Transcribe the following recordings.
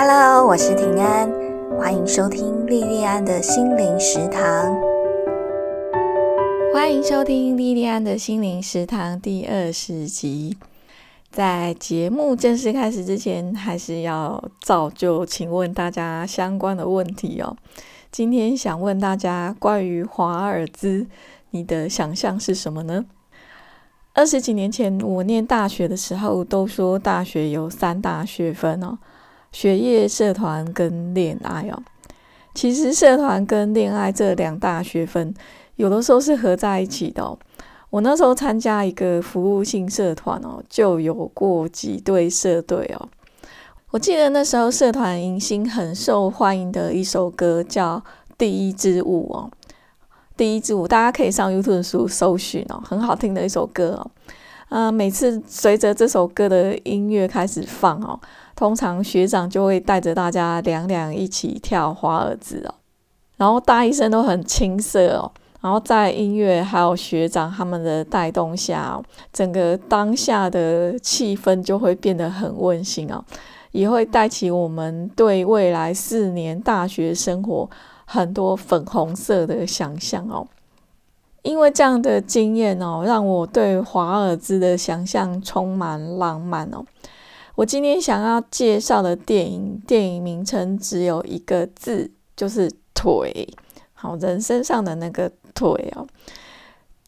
Hello，我是平安，欢迎收听莉莉安的心灵食堂。欢迎收听莉莉安的心灵食堂第二十集。在节目正式开始之前，还是要照旧请问大家相关的问题哦。今天想问大家关于华尔兹，你的想象是什么呢？二十几年前，我念大学的时候，都说大学有三大学分哦。学业、社团跟恋爱哦，其实社团跟恋爱这两大学分，有的时候是合在一起的哦。我那时候参加一个服务性社团哦，就有过几对社队哦。我记得那时候社团迎新很受欢迎的一首歌叫《第一支舞》哦，《第一支舞》大家可以上 YouTube 搜搜寻哦，很好听的一首歌哦。啊，每次随着这首歌的音乐开始放哦。通常学长就会带着大家两两一起跳华尔兹哦，然后大一生都很青涩哦，然后在音乐还有学长他们的带动下，整个当下的气氛就会变得很温馨哦，也会带起我们对未来四年大学生活很多粉红色的想象哦。因为这样的经验哦，让我对华尔兹的想象充满浪漫哦。我今天想要介绍的电影，电影名称只有一个字，就是腿。好，人身上的那个腿哦，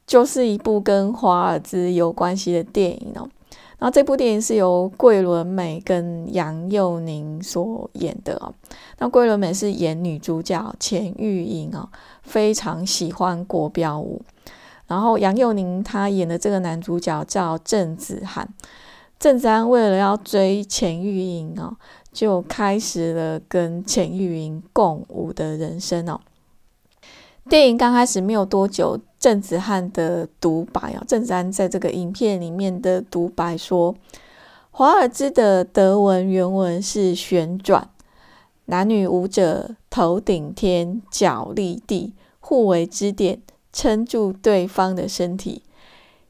就是一部跟华尔兹有关系的电影哦。然后这部电影是由桂纶镁跟杨佑宁所演的哦。那桂纶镁是演女主角钱玉莹哦，非常喜欢国标舞。然后杨佑宁他演的这个男主角叫郑子涵。郑子安为了要追钱玉莹哦，就开始了跟钱玉莹共舞的人生哦。电影刚开始没有多久，郑子涵的独白哦，郑子安在这个影片里面的独白说：“华尔兹的德文原文是旋转，男女舞者头顶天，脚立地，互为支点，撑住对方的身体，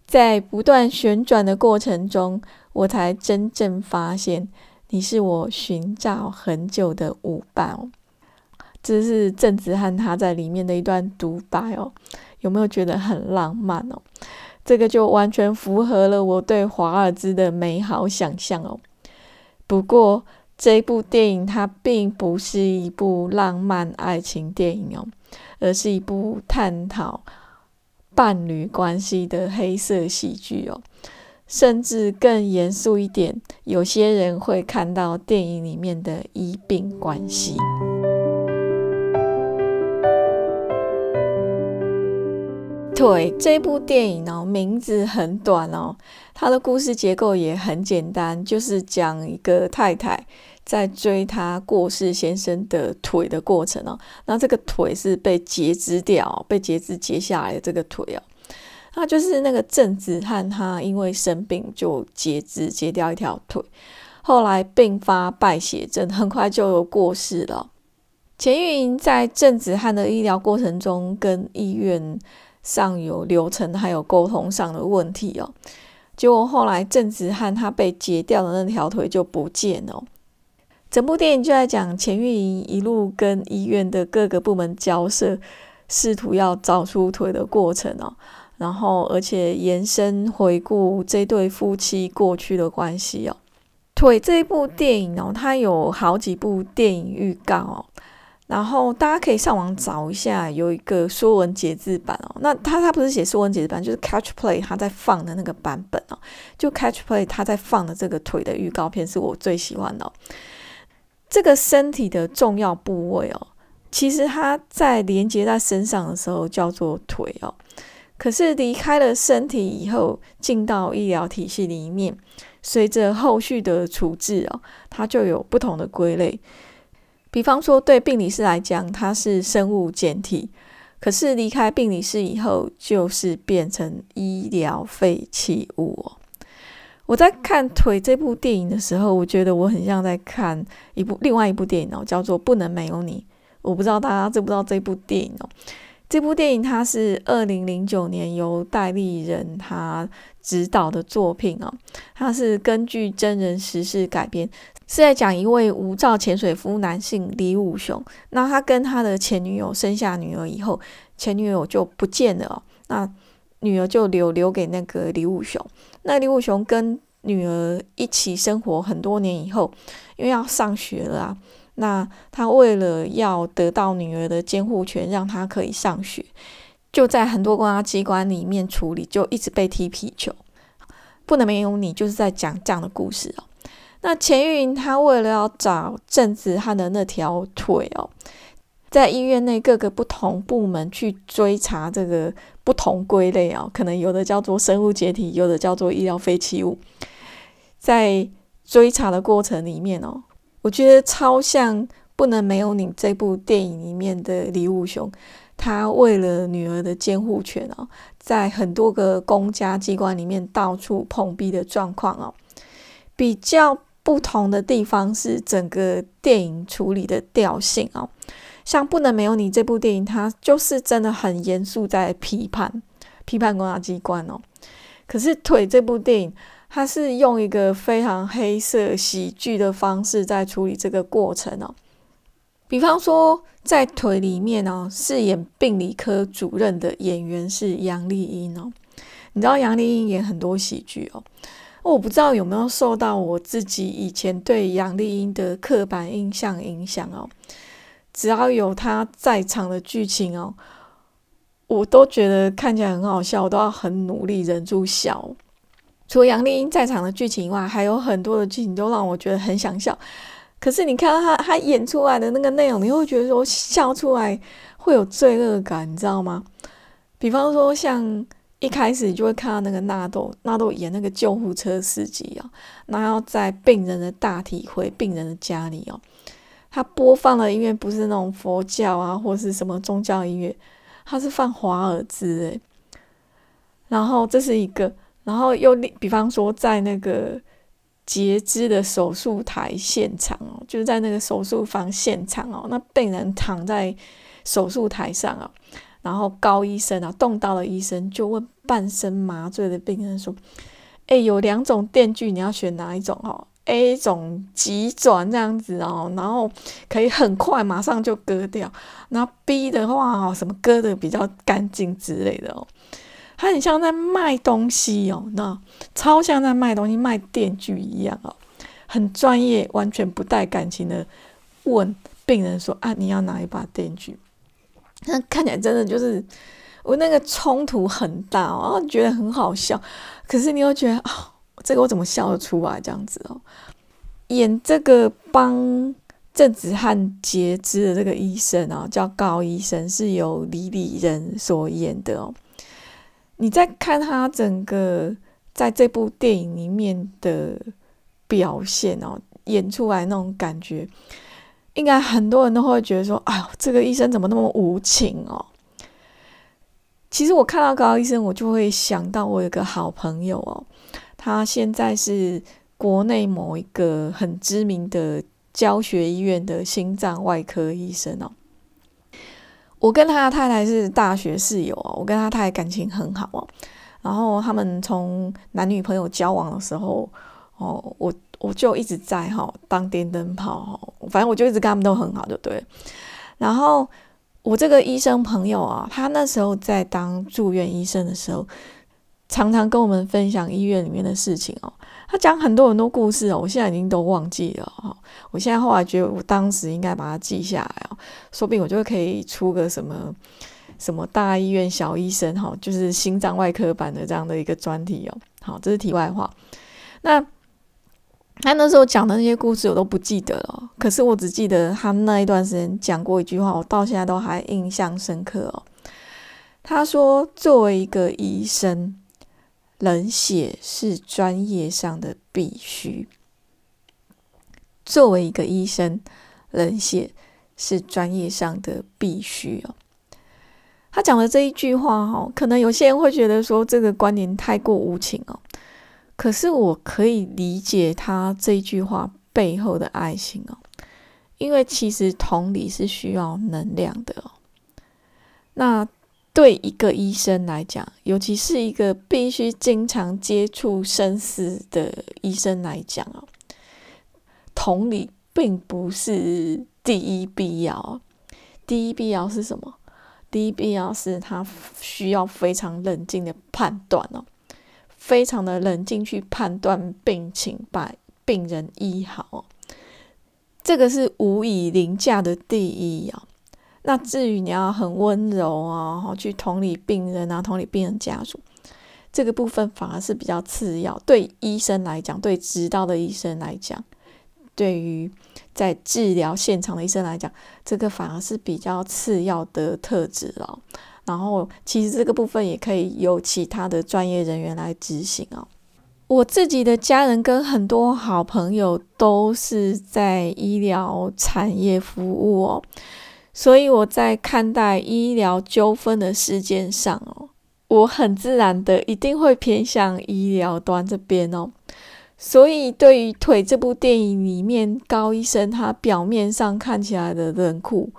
在不断旋转的过程中。”我才真正发现，你是我寻找很久的舞伴哦。这是郑子涵他在里面的一段独白哦，有没有觉得很浪漫哦？这个就完全符合了我对华尔兹的美好想象哦。不过这部电影它并不是一部浪漫爱情电影哦，而是一部探讨伴侣关系的黑色喜剧哦。甚至更严肃一点，有些人会看到电影里面的医病关系。对这部电影哦，名字很短哦，它的故事结构也很简单，就是讲一个太太在追她过世先生的腿的过程哦。那这个腿是被截肢掉，被截肢截下来的这个腿哦。那就是那个郑子翰，他因为生病就截肢，截掉一条腿，后来并发败血症，很快就过世了。钱玉莹在郑子翰的医疗过程中，跟医院上有流程还有沟通上的问题哦。结果后来郑子翰他被截掉的那条腿就不见了。整部电影就在讲钱玉莹一路跟医院的各个部门交涉，试图要找出腿的过程哦。然后，而且延伸回顾这对夫妻过去的关系哦。腿这一部电影哦，它有好几部电影预告哦。然后大家可以上网找一下，有一个说文解字版哦。那他他不是写说文解字版，就是 Catch Play 他在放的那个版本哦。就 Catch Play 他在放的这个腿的预告片是我最喜欢的。这个身体的重要部位哦，其实它在连接在身上的时候叫做腿哦。可是离开了身体以后，进到医疗体系里面，随着后续的处置哦，它就有不同的归类。比方说，对病理师来讲，它是生物简体；可是离开病理室以后，就是变成医疗废弃物哦。我在看《腿》这部电影的时候，我觉得我很像在看一部另外一部电影哦，叫做《不能没有你》。我不知道大家知不知道这部电影哦。这部电影它是二零零九年由戴立人他执导的作品哦，它是根据真人实事改编，是在讲一位无照潜水夫男性李武雄，那他跟他的前女友生下女儿以后，前女友就不见了哦，那女儿就留留给那个李武雄，那李武雄跟女儿一起生活很多年以后，因为要上学了啊。那他为了要得到女儿的监护权，让她可以上学，就在很多公安机关里面处理，就一直被踢皮球。不能没有你，就是在讲这样的故事哦。那钱玉莹她为了要找郑子汉的那条腿哦，在医院内各个不同部门去追查这个不同归类哦，可能有的叫做生物解体，有的叫做医疗废弃物，在追查的过程里面哦。我觉得超像《不能没有你》这部电影里面的李武雄，他为了女儿的监护权哦，在很多个公家机关里面到处碰壁的状况哦。比较不同的地方是整个电影处理的调性哦。像《不能没有你》这部电影，它就是真的很严肃在批判批判公家机关哦。可是《腿》这部电影。他是用一个非常黑色喜剧的方式在处理这个过程哦。比方说，在腿里面哦，饰演病理科主任的演员是杨丽英哦。你知道杨丽英演很多喜剧哦。我不知道有没有受到我自己以前对杨丽英的刻板印象影响哦。只要有她在场的剧情哦，我都觉得看起来很好笑，我都要很努力忍住笑。除了杨丽英在场的剧情以外，还有很多的剧情都让我觉得很想笑。可是你看到他他演出来的那个内容，你会觉得说笑出来会有罪恶感，你知道吗？比方说，像一开始就会看到那个纳豆，纳豆演那个救护车司机啊，然后在病人的大体回病人的家里哦，他播放的音乐不是那种佛教啊，或是什么宗教音乐，他是放华尔兹诶。然后这是一个。然后又比方说，在那个截肢的手术台现场哦，就是在那个手术房现场哦，那病人躺在手术台上啊，然后高医生啊，动刀的医生就问半身麻醉的病人说：“哎，有两种电锯，你要选哪一种？哦，A 种急转这样子哦，然后可以很快马上就割掉，然后 B 的话哦，什么割的比较干净之类的哦。”他很像在卖东西哦，那超像在卖东西、卖电锯一样哦，很专业，完全不带感情的问病人说：“啊，你要哪一把电锯？”那看起来真的就是我那个冲突很大哦，觉得很好笑，可是你又觉得啊，这个我怎么笑得出来？这样子哦，演这个帮郑子汉截肢的这个医生啊，叫高医生，是由李李仁所演的哦。你在看他整个在这部电影里面的表现哦，演出来那种感觉，应该很多人都会觉得说：“哎呦，这个医生怎么那么无情哦？”其实我看到高医生，我就会想到我有个好朋友哦，他现在是国内某一个很知名的教学医院的心脏外科医生哦。我跟他太太是大学室友哦，我跟他太太感情很好哦。然后他们从男女朋友交往的时候哦，我我就一直在哈当电灯泡哈，反正我就一直跟他们都很好，就对。然后我这个医生朋友啊，他那时候在当住院医生的时候，常常跟我们分享医院里面的事情哦。他讲很多很多故事哦，我现在已经都忘记了哈。我现在后来觉得，我当时应该把它记下来哦，说不定我就可以出个什么什么大医院小医生哈，就是心脏外科版的这样的一个专题哦。好，这是题外话。那他那时候讲的那些故事我都不记得了，可是我只记得他那一段时间讲过一句话，我到现在都还印象深刻哦。他说：“作为一个医生。”冷血是专业上的必须。作为一个医生，冷血是专业上的必须哦。他讲的这一句话，哈，可能有些人会觉得说这个观点太过无情哦。可是我可以理解他这一句话背后的爱心哦，因为其实同理是需要能量的哦。那对一个医生来讲，尤其是一个必须经常接触生死的医生来讲啊，同理并不是第一必要。第一必要是什么？第一必要是他需要非常冷静的判断哦，非常的冷静去判断病情，把病人医好。这个是无以凌驾的第一啊。那至于你要很温柔啊，去同理病人啊，同理病人家属，这个部分反而是比较次要。对医生来讲，对指导的医生来讲，对于在治疗现场的医生来讲，这个反而是比较次要的特质了。然后，其实这个部分也可以由其他的专业人员来执行啊。我自己的家人跟很多好朋友都是在医疗产业服务哦。所以我在看待医疗纠纷的事件上哦，我很自然的一定会偏向医疗端这边哦。所以对于《腿》这部电影里面高医生他表面上看起来的冷酷，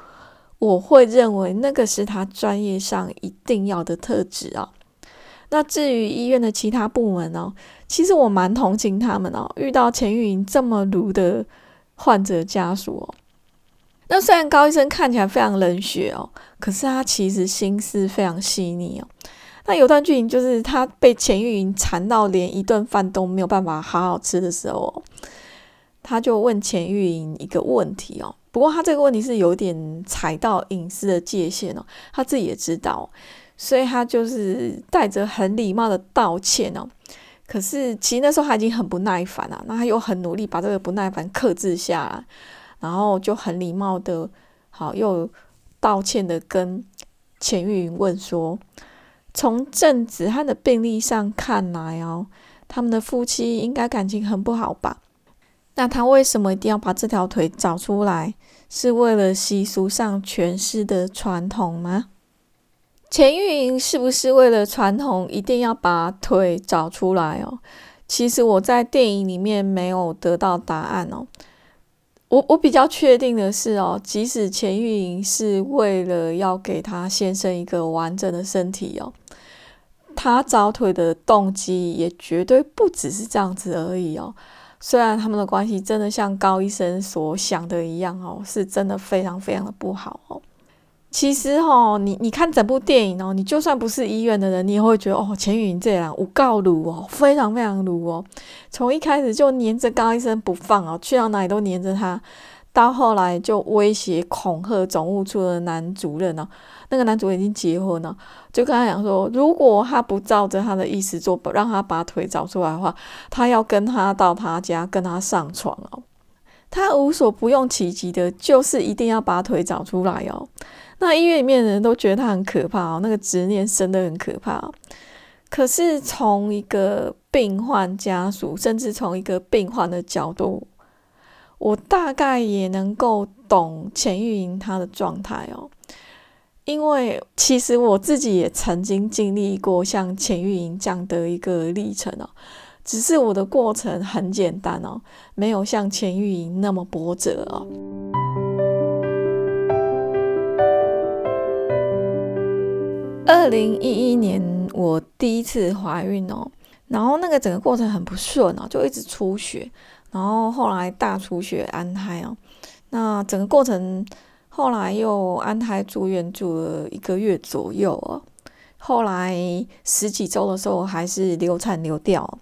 我会认为那个是他专业上一定要的特质啊。那至于医院的其他部门哦，其实我蛮同情他们哦，遇到钱玉莹这么鲁的患者家属哦。那虽然高医生看起来非常冷血哦，可是他其实心思非常细腻哦。那有段剧情就是他被钱玉莹缠到连一顿饭都没有办法好好吃的时候，他就问钱玉莹一个问题哦。不过他这个问题是有点踩到隐私的界限哦，他自己也知道，所以他就是带着很礼貌的道歉哦。可是其实那时候他已经很不耐烦了，那他又很努力把这个不耐烦克制下来。然后就很礼貌的，好又道歉的跟钱玉云问说：“从郑子翰的病历上看来哦，他们的夫妻应该感情很不好吧？那他为什么一定要把这条腿找出来？是为了习俗上诠释的传统吗？钱玉莹是不是为了传统一定要把腿找出来哦？其实我在电影里面没有得到答案哦。”我我比较确定的是哦，即使钱玉莹是为了要给她先生一个完整的身体哦，她找腿的动机也绝对不只是这样子而已哦。虽然他们的关系真的像高医生所想的一样哦，是真的非常非常的不好哦。其实哈，你你看整部电影哦，你就算不是医院的人，你也会觉得哦，钱云这样无告鲁哦，非常非常鲁哦。从一开始就黏着高医生不放哦，去到哪里都黏着他，到后来就威胁恐吓总务处的男主任哦。那个男主任已经结婚了，就跟他讲说，如果他不照着他的意思做，让他把腿找出来的话，他要跟他到他家跟他上床哦。他无所不用其极的，就是一定要把腿找出来哦。那医院里面的人都觉得他很可怕哦，那个执念深的很可怕。可是从一个病患家属，甚至从一个病患的角度，我大概也能够懂钱玉莹她的状态哦。因为其实我自己也曾经经历过像钱玉莹这样的一个历程哦，只是我的过程很简单哦，没有像钱玉莹那么波折哦。二零一一年，我第一次怀孕哦，然后那个整个过程很不顺哦，就一直出血，然后后来大出血安胎哦，那整个过程后来又安胎住院住了一个月左右哦，后来十几周的时候还是流产流掉，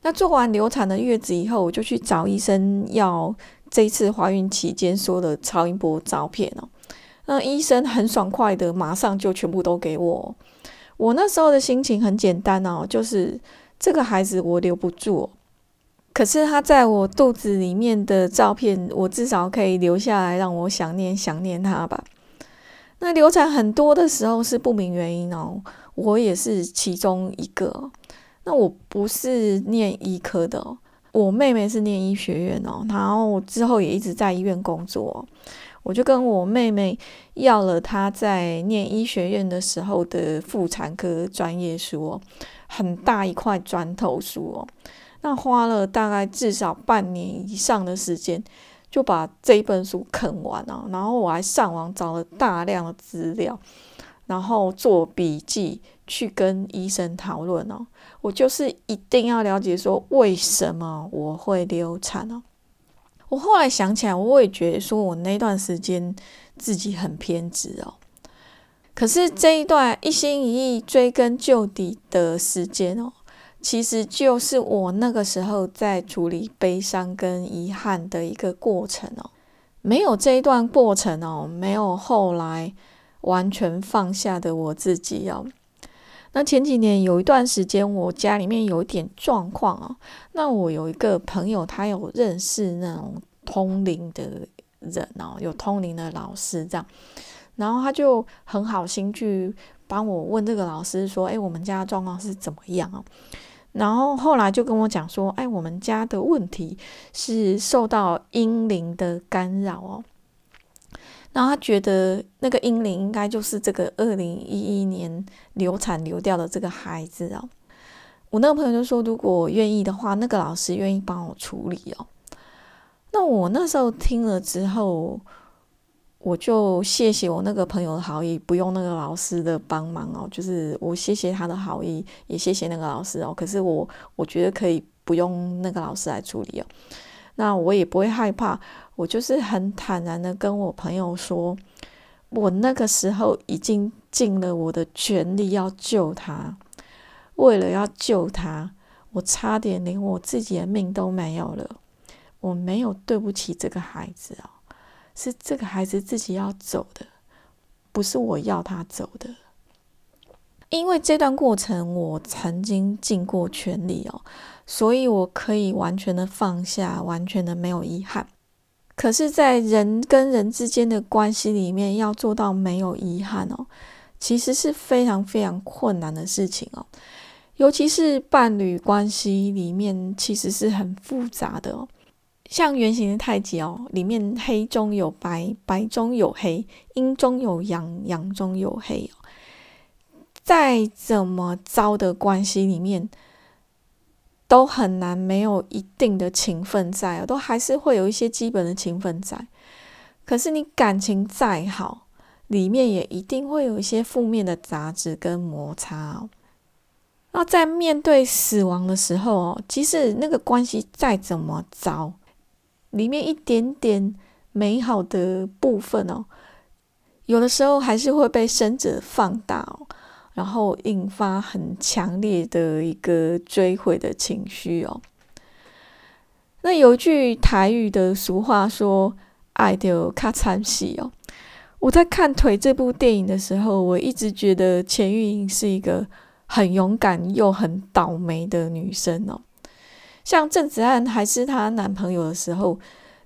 那做完流产的月子以后，我就去找医生要这一次怀孕期间说的超音波照片哦。那医生很爽快的，马上就全部都给我。我那时候的心情很简单哦，就是这个孩子我留不住，可是他在我肚子里面的照片，我至少可以留下来，让我想念想念他吧。那流产很多的时候是不明原因哦，我也是其中一个。那我不是念医科的，我妹妹是念医学院哦，然后之后也一直在医院工作。我就跟我妹妹要了她在念医学院的时候的妇产科专业书哦，很大一块砖头书哦，那花了大概至少半年以上的时间就把这一本书啃完了，然后我还上网找了大量的资料，然后做笔记去跟医生讨论哦。我就是一定要了解说为什么我会流产哦。我后来想起来，我也觉得说我那段时间自己很偏执哦。可是这一段一心一意追根究底的时间哦，其实就是我那个时候在处理悲伤跟遗憾的一个过程哦。没有这一段过程哦，没有后来完全放下的我自己哦。那前几年有一段时间，我家里面有一点状况哦。那我有一个朋友，他有认识那种通灵的人哦，有通灵的老师这样。然后他就很好心去帮我问这个老师说：“哎，我们家状况是怎么样哦？”然后后来就跟我讲说：“哎，我们家的问题是受到阴灵的干扰哦。”然后他觉得那个阴灵应该就是这个二零一一年流产流掉的这个孩子哦。我那个朋友就说：“如果愿意的话，那个老师愿意帮我处理哦。”那我那时候听了之后。我就谢谢我那个朋友的好意，不用那个老师的帮忙哦。就是我谢谢他的好意，也谢谢那个老师哦。可是我我觉得可以不用那个老师来处理哦。那我也不会害怕，我就是很坦然的跟我朋友说，我那个时候已经尽了我的全力要救他，为了要救他，我差点连我自己的命都没有了。我没有对不起这个孩子哦。是这个孩子自己要走的，不是我要他走的。因为这段过程我曾经尽过全力哦，所以我可以完全的放下，完全的没有遗憾。可是，在人跟人之间的关系里面，要做到没有遗憾哦，其实是非常非常困难的事情哦。尤其是伴侣关系里面，其实是很复杂的哦。像圆形的太极哦，里面黑中有白，白中有黑，阴中有阳，阳中有黑哦。再怎么糟的关系里面，都很难没有一定的情分在哦，都还是会有一些基本的情分在。可是你感情再好，里面也一定会有一些负面的杂质跟摩擦哦。那在面对死亡的时候哦，即使那个关系再怎么糟，里面一点点美好的部分哦，有的时候还是会被生者放大哦，然后引发很强烈的一个追悔的情绪哦。那有句台语的俗话说：“爱就卡惨戏哦。”我在看《腿》这部电影的时候，我一直觉得钱玉莹是一个很勇敢又很倒霉的女生哦。像郑子安还是她男朋友的时候，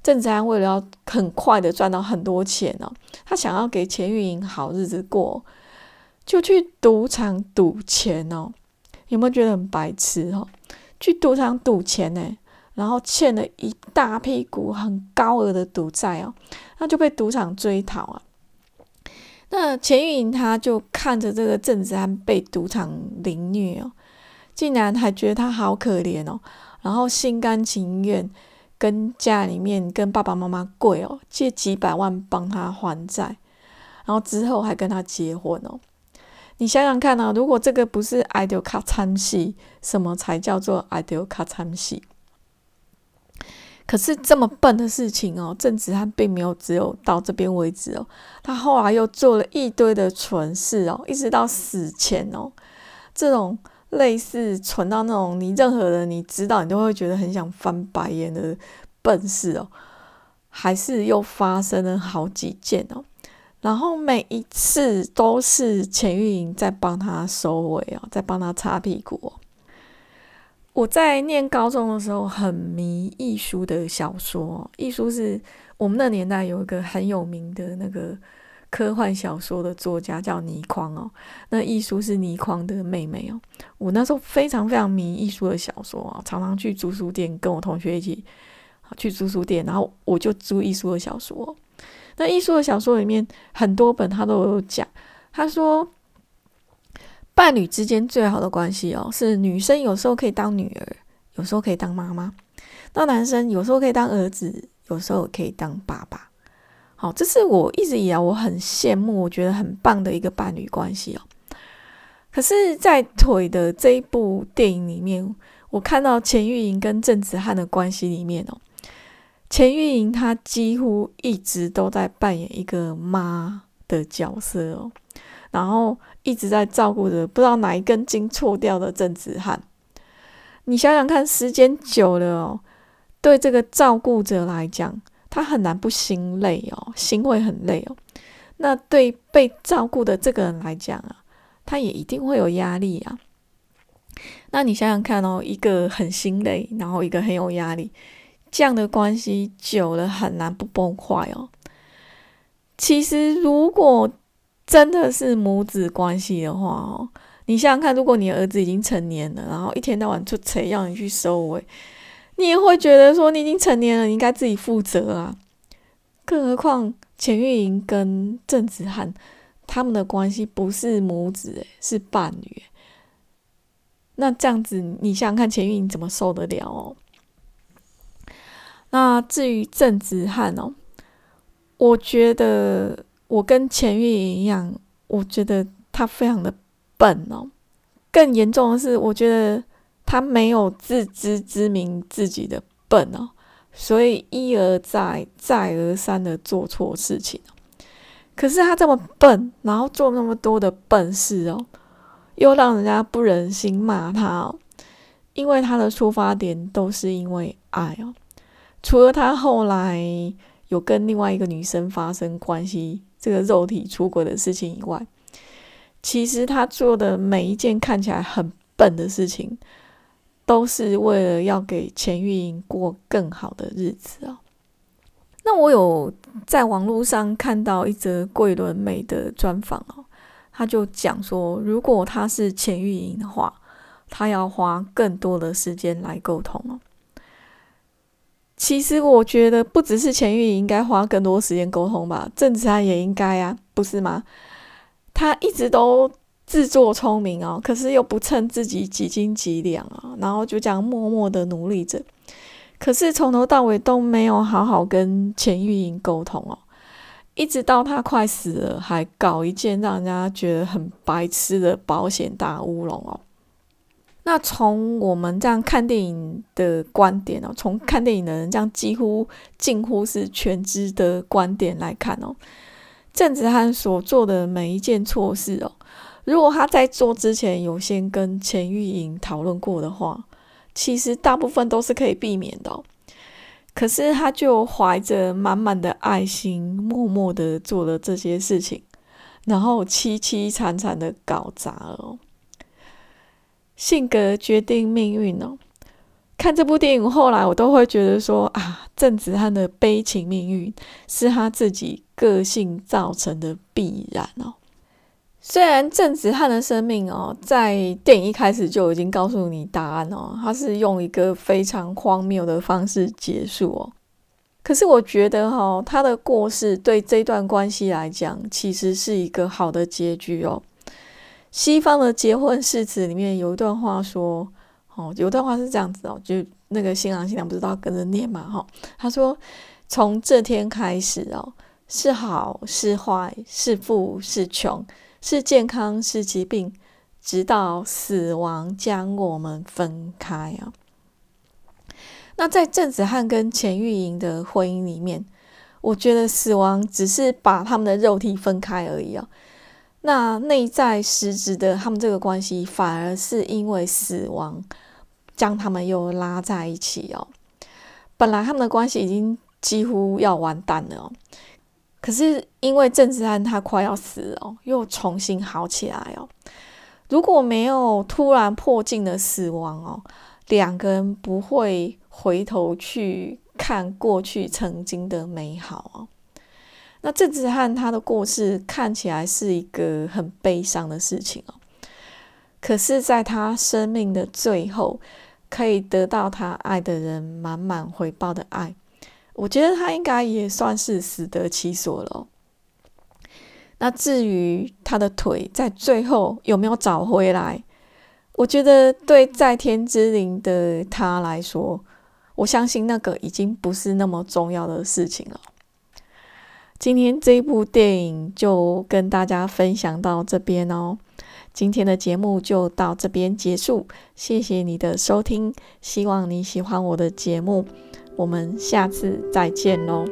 郑子安为了要很快的赚到很多钱哦，他想要给钱玉莹好日子过，就去赌场赌钱哦。有没有觉得很白痴哦？去赌场赌钱呢，然后欠了一大屁股很高额的赌债哦，那就被赌场追讨啊。那钱玉莹她就看着这个郑子安被赌场凌虐哦，竟然还觉得他好可怜哦。然后心甘情愿跟家里面跟爸爸妈妈跪哦，借几百万帮他还债，然后之后还跟他结婚哦。你想想看啊，如果这个不是爱丢卡参戏，什么才叫做爱丢卡参戏？可是这么笨的事情哦，郑子涵并没有只有到这边为止哦，他后来又做了一堆的蠢事哦，一直到死前哦，这种。类似蠢到那种，你任何人你知道，你都会觉得很想翻白眼的笨事哦，还是又发生了好几件哦，然后每一次都是钱玉莹在帮他收尾哦，在帮他擦屁股。我在念高中的时候很迷艺术的小说，艺术是我们那年代有一个很有名的那个。科幻小说的作家叫倪匡哦，那艺术是倪匡的妹妹哦。我那时候非常非常迷艺术的小说啊，常常去租书店跟我同学一起去租书店，然后我就租艺术的小说。那艺术的小说里面很多本他都有讲，他说伴侣之间最好的关系哦，是女生有时候可以当女儿，有时候可以当妈妈；那男生有时候可以当儿子，有时候可以当爸爸。好，这是我一直以来我很羡慕，我觉得很棒的一个伴侣关系哦。可是，在腿的这一部电影里面，我看到钱玉莹跟郑子翰的关系里面哦，钱玉莹她几乎一直都在扮演一个妈的角色哦，然后一直在照顾着不知道哪一根筋错掉的郑子翰。你想想看，时间久了哦，对这个照顾者来讲。他很难不心累哦，心会很累哦。那对被照顾的这个人来讲啊，他也一定会有压力啊。那你想想看哦，一个很心累，然后一个很有压力，这样的关系久了很难不崩坏哦。其实，如果真的是母子关系的话哦，你想想看，如果你儿子已经成年了，然后一天到晚出差要你去收尾。你也会觉得说，你已经成年了，你应该自己负责啊。更何况钱玉莹跟郑子涵他们的关系不是母子，诶，是伴侣。那这样子，你想想看，钱玉莹怎么受得了哦？那至于郑子涵哦，我觉得我跟钱玉一样，我觉得他非常的笨哦。更严重的是，我觉得。他没有自知之明自己的笨哦，所以一而再、再而三的做错事情可是他这么笨，然后做那么多的笨事哦，又让人家不忍心骂他哦，因为他的出发点都是因为爱哦。除了他后来有跟另外一个女生发生关系，这个肉体出轨的事情以外，其实他做的每一件看起来很笨的事情。都是为了要给钱玉莹过更好的日子哦。那我有在网络上看到一则桂纶镁的专访哦，他就讲说，如果他是钱玉莹的话，他要花更多的时间来沟通哦。其实我觉得不只是钱玉莹应该花更多时间沟通吧，郑子涵也应该啊，不是吗？他一直都。自作聪明哦，可是又不称自己几斤几两啊，然后就这样默默的努力着，可是从头到尾都没有好好跟钱玉莹沟通哦，一直到他快死了，还搞一件让人家觉得很白痴的保险大乌龙哦。那从我们这样看电影的观点哦，从看电影的人这样几乎近乎是全知的观点来看哦，郑子涵所做的每一件错事哦。如果他在做之前有先跟钱玉莹讨论过的话，其实大部分都是可以避免的。可是他就怀着满满的爱心，默默的做了这些事情，然后凄凄惨惨的搞砸了。性格决定命运哦。看这部电影后来，我都会觉得说啊，郑子涵的悲情命运是他自己个性造成的必然哦。虽然郑子翰的生命哦，在电影一开始就已经告诉你答案哦，他是用一个非常荒谬的方式结束哦。可是我觉得哈，他的过世对这段关系来讲，其实是一个好的结局哦。西方的结婚誓词里面有一段话说，哦，有段话是这样子哦，就那个新郎新娘不是都要跟着念嘛哈？他说，从这天开始哦，是好是坏，是富是穷。是健康，是疾病，直到死亡将我们分开啊！那在郑子翰跟钱玉莹的婚姻里面，我觉得死亡只是把他们的肉体分开而已啊。那内在实质的他们这个关系，反而是因为死亡将他们又拉在一起哦。本来他们的关系已经几乎要完蛋了哦。可是因为郑子安他快要死哦，又重新好起来哦。如果没有突然破镜的死亡哦，两个人不会回头去看过去曾经的美好哦。那郑子翰他的过世看起来是一个很悲伤的事情哦。可是，在他生命的最后，可以得到他爱的人满满回报的爱。我觉得他应该也算是死得其所了。那至于他的腿在最后有没有找回来，我觉得对在天之灵的他来说，我相信那个已经不是那么重要的事情了。今天这部电影就跟大家分享到这边哦。今天的节目就到这边结束，谢谢你的收听，希望你喜欢我的节目，我们下次再见喽。